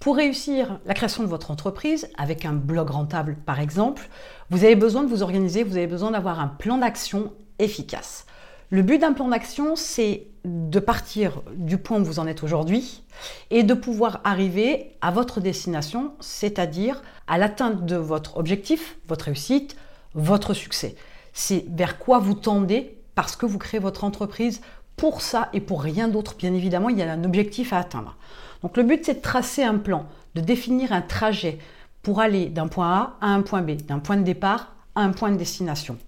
Pour réussir la création de votre entreprise, avec un blog rentable par exemple, vous avez besoin de vous organiser, vous avez besoin d'avoir un plan d'action efficace. Le but d'un plan d'action, c'est de partir du point où vous en êtes aujourd'hui et de pouvoir arriver à votre destination, c'est-à-dire à, l'atteinte de votre objectif, votre réussite, votre succès. C'est vers quoi vous tendez parce que vous créez votre entreprise pour ça et pour rien d'autre. Bien évidemment, il y a un objectif à atteindre. Donc le but, c'est de tracer un plan, de définir un trajet pour aller d'un point A à un point B, d'un point de départ à un point de destination.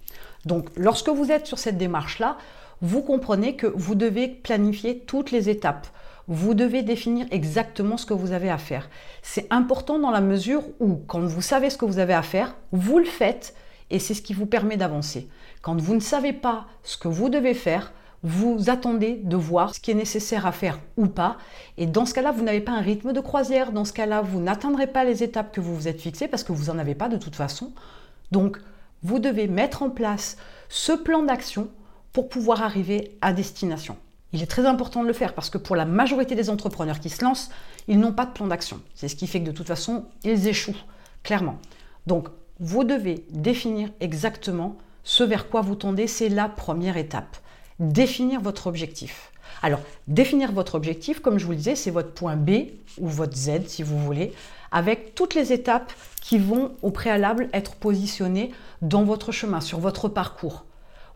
Donc lorsque vous êtes sur cette démarche-là, vous comprenez que vous devez planifier toutes les étapes. Vous devez définir exactement ce que vous avez à faire. C'est important dans la mesure où, quand vous savez ce que vous avez à faire, vous le faites et c'est ce qui vous permet d'avancer. Quand vous ne savez pas ce que vous devez faire, vous attendez de voir ce qui est nécessaire à faire ou pas. Et dans ce cas-là, vous n'avez pas un rythme de croisière. Dans ce cas-là, vous n'atteindrez pas les étapes que vous vous êtes fixées parce que vous n'en avez pas de toute façon. Donc, vous devez mettre en place ce plan d'action pour pouvoir arriver à destination. Il est très important de le faire parce que pour la majorité des entrepreneurs qui se lancent, ils n'ont pas de plan d'action. C'est ce qui fait que de toute façon, ils échouent, clairement. Donc, vous devez définir exactement ce vers quoi vous tendez. C'est la première étape. Définir votre objectif. Alors, définir votre objectif, comme je vous le disais, c'est votre point B ou votre Z, si vous voulez, avec toutes les étapes qui vont au préalable être positionnées dans votre chemin, sur votre parcours.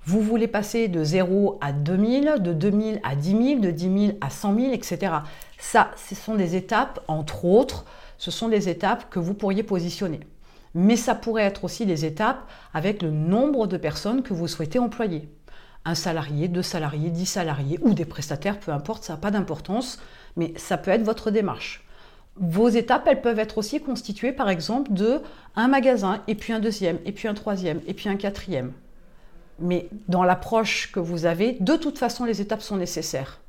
Vous voulez passer de 0 à 2000, de 2000 à 10 000, de 10 000 à 100 000, etc. Ça, ce sont des étapes, entre autres, ce sont des étapes que vous pourriez positionner. Mais ça pourrait être aussi des étapes avec le nombre de personnes que vous souhaitez employer. Un salarié, deux salariés, dix salariés ou des prestataires, peu importe, ça n'a pas d'importance, mais ça peut être votre démarche. Vos étapes, elles peuvent être aussi constituées par exemple de un magasin, et puis un deuxième, et puis un troisième, et puis un quatrième mais dans l'approche que vous avez, de toute façon, les étapes sont nécessaires.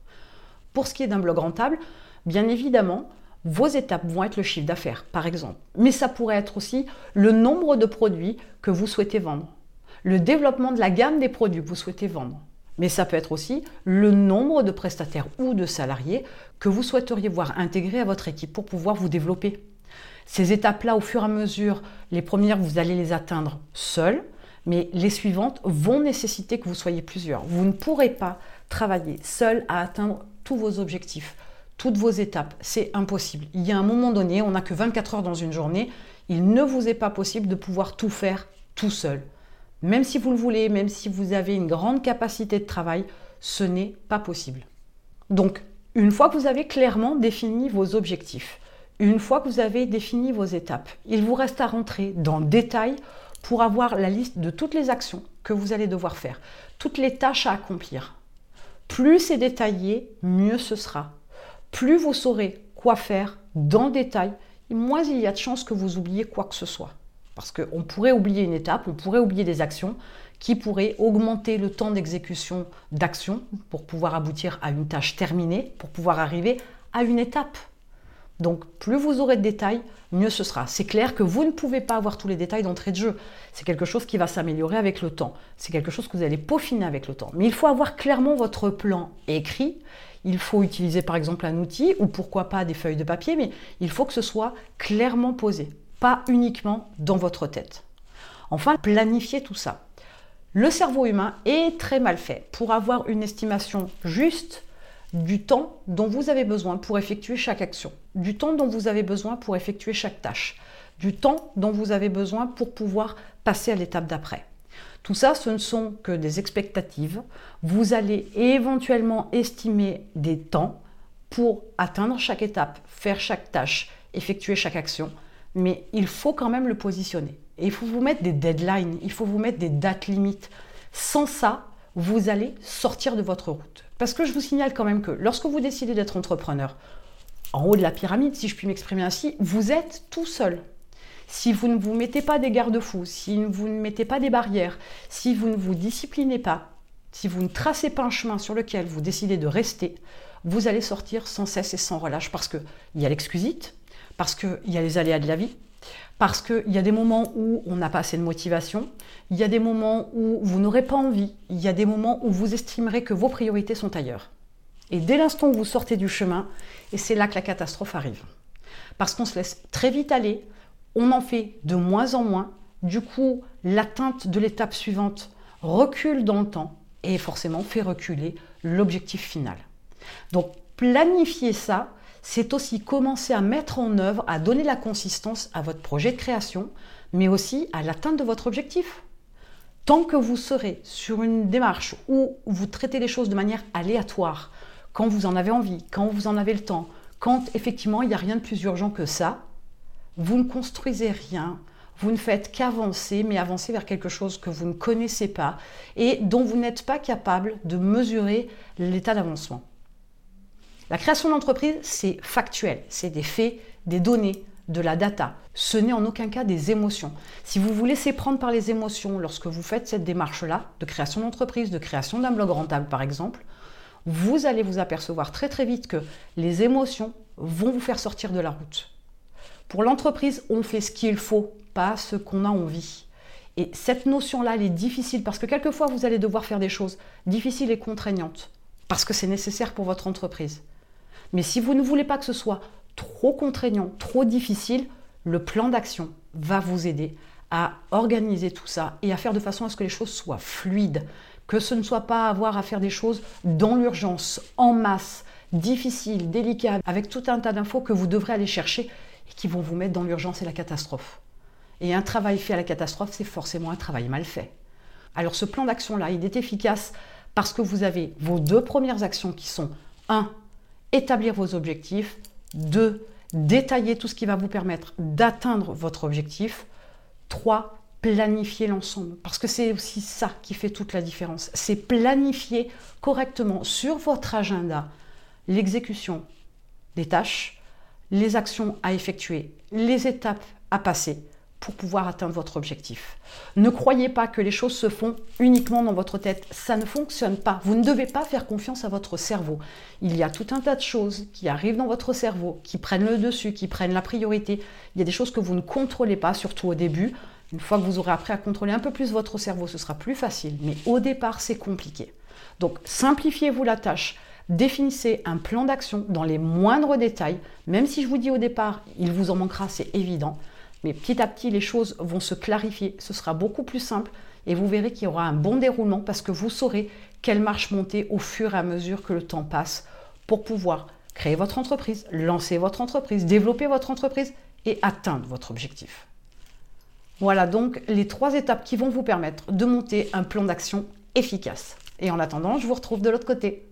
Pour ce qui est d'un blog rentable, bien évidemment, vos étapes vont être le chiffre d'affaires, par exemple. Mais ça pourrait être aussi le nombre de produits que vous souhaitez vendre, le développement de la gamme des produits que vous souhaitez vendre. Mais ça peut être aussi le nombre de prestataires ou de salariés que vous souhaiteriez voir intégrés à votre équipe pour pouvoir vous développer. Ces étapes-là, au fur et à mesure, les premières, vous allez les atteindre seuls mais les suivantes vont nécessiter que vous soyez plusieurs. Vous ne pourrez pas travailler seul à atteindre tous vos objectifs, toutes vos étapes. C'est impossible. Il y a un moment donné, on n'a que 24 heures dans une journée, il ne vous est pas possible de pouvoir tout faire tout seul. Même si vous le voulez, même si vous avez une grande capacité de travail, ce n'est pas possible. Donc, une fois que vous avez clairement défini vos objectifs, une fois que vous avez défini vos étapes, il vous reste à rentrer dans le détail pour avoir la liste de toutes les actions que vous allez devoir faire, toutes les tâches à accomplir. Plus c'est détaillé, mieux ce sera. Plus vous saurez quoi faire dans le détail, moins il y a de chances que vous oubliez quoi que ce soit. Parce qu'on pourrait oublier une étape, on pourrait oublier des actions qui pourraient augmenter le temps d'exécution d'actions pour pouvoir aboutir à une tâche terminée, pour pouvoir arriver à une étape. Donc plus vous aurez de détails, mieux ce sera. C'est clair que vous ne pouvez pas avoir tous les détails d'entrée de jeu. C'est quelque chose qui va s'améliorer avec le temps. C'est quelque chose que vous allez peaufiner avec le temps. Mais il faut avoir clairement votre plan écrit. Il faut utiliser par exemple un outil ou pourquoi pas des feuilles de papier, mais il faut que ce soit clairement posé, pas uniquement dans votre tête. Enfin, planifier tout ça. Le cerveau humain est très mal fait pour avoir une estimation juste du temps dont vous avez besoin pour effectuer chaque action, du temps dont vous avez besoin pour effectuer chaque tâche, du temps dont vous avez besoin pour pouvoir passer à l'étape d'après. Tout ça, ce ne sont que des expectatives. Vous allez éventuellement estimer des temps pour atteindre chaque étape, faire chaque tâche, effectuer chaque action, mais il faut quand même le positionner. Et il faut vous mettre des deadlines, il faut vous mettre des dates limites. Sans ça, vous allez sortir de votre route. Parce que je vous signale quand même que lorsque vous décidez d'être entrepreneur, en haut de la pyramide, si je puis m'exprimer ainsi, vous êtes tout seul. Si vous ne vous mettez pas des garde-fous, si vous ne mettez pas des barrières, si vous ne vous disciplinez pas, si vous ne tracez pas un chemin sur lequel vous décidez de rester, vous allez sortir sans cesse et sans relâche parce qu'il y a l'excusite, parce qu'il y a les aléas de la vie, parce qu'il y a des moments où on n'a pas assez de motivation, il y a des moments où vous n'aurez pas envie, il y a des moments où vous estimerez que vos priorités sont ailleurs. Et dès l'instant où vous sortez du chemin, et c'est là que la catastrophe arrive. Parce qu'on se laisse très vite aller, on en fait de moins en moins, du coup l'atteinte de l'étape suivante recule dans le temps et forcément fait reculer l'objectif final. Donc planifier ça, c'est aussi commencer à mettre en œuvre, à donner la consistance à votre projet de création, mais aussi à l'atteinte de votre objectif. Tant que vous serez sur une démarche où vous traitez les choses de manière aléatoire, quand vous en avez envie, quand vous en avez le temps, quand effectivement il n'y a rien de plus urgent que ça, vous ne construisez rien, vous ne faites qu'avancer, mais avancer vers quelque chose que vous ne connaissez pas et dont vous n'êtes pas capable de mesurer l'état d'avancement. La création d'entreprise, c'est factuel, c'est des faits, des données, de la data. Ce n'est en aucun cas des émotions. Si vous vous laissez prendre par les émotions lorsque vous faites cette démarche-là, de création d'entreprise, de création d'un blog rentable par exemple, vous allez vous apercevoir très très vite que les émotions vont vous faire sortir de la route. Pour l'entreprise, on fait ce qu'il faut, pas ce qu'on a envie. Et cette notion-là, elle est difficile parce que quelquefois, vous allez devoir faire des choses difficiles et contraignantes parce que c'est nécessaire pour votre entreprise. Mais si vous ne voulez pas que ce soit trop contraignant, trop difficile, le plan d'action va vous aider à organiser tout ça et à faire de façon à ce que les choses soient fluides, que ce ne soit pas avoir à faire des choses dans l'urgence, en masse, difficiles, délicates, avec tout un tas d'infos que vous devrez aller chercher et qui vont vous mettre dans l'urgence et la catastrophe. Et un travail fait à la catastrophe, c'est forcément un travail mal fait. Alors ce plan d'action-là, il est efficace parce que vous avez vos deux premières actions qui sont 1. Établir vos objectifs, 2. Détailler tout ce qui va vous permettre d'atteindre votre objectif. 3 planifier l'ensemble. Parce que c'est aussi ça qui fait toute la différence. C'est planifier correctement sur votre agenda l'exécution des tâches, les actions à effectuer, les étapes à passer pour pouvoir atteindre votre objectif. Ne croyez pas que les choses se font uniquement dans votre tête. Ça ne fonctionne pas. Vous ne devez pas faire confiance à votre cerveau. Il y a tout un tas de choses qui arrivent dans votre cerveau, qui prennent le dessus, qui prennent la priorité. Il y a des choses que vous ne contrôlez pas, surtout au début. Une fois que vous aurez appris à contrôler un peu plus votre cerveau, ce sera plus facile. Mais au départ, c'est compliqué. Donc, simplifiez-vous la tâche. Définissez un plan d'action dans les moindres détails. Même si je vous dis au départ, il vous en manquera, c'est évident. Mais petit à petit, les choses vont se clarifier, ce sera beaucoup plus simple et vous verrez qu'il y aura un bon déroulement parce que vous saurez quelle marche monter au fur et à mesure que le temps passe pour pouvoir créer votre entreprise, lancer votre entreprise, développer votre entreprise et atteindre votre objectif. Voilà donc les trois étapes qui vont vous permettre de monter un plan d'action efficace. Et en attendant, je vous retrouve de l'autre côté.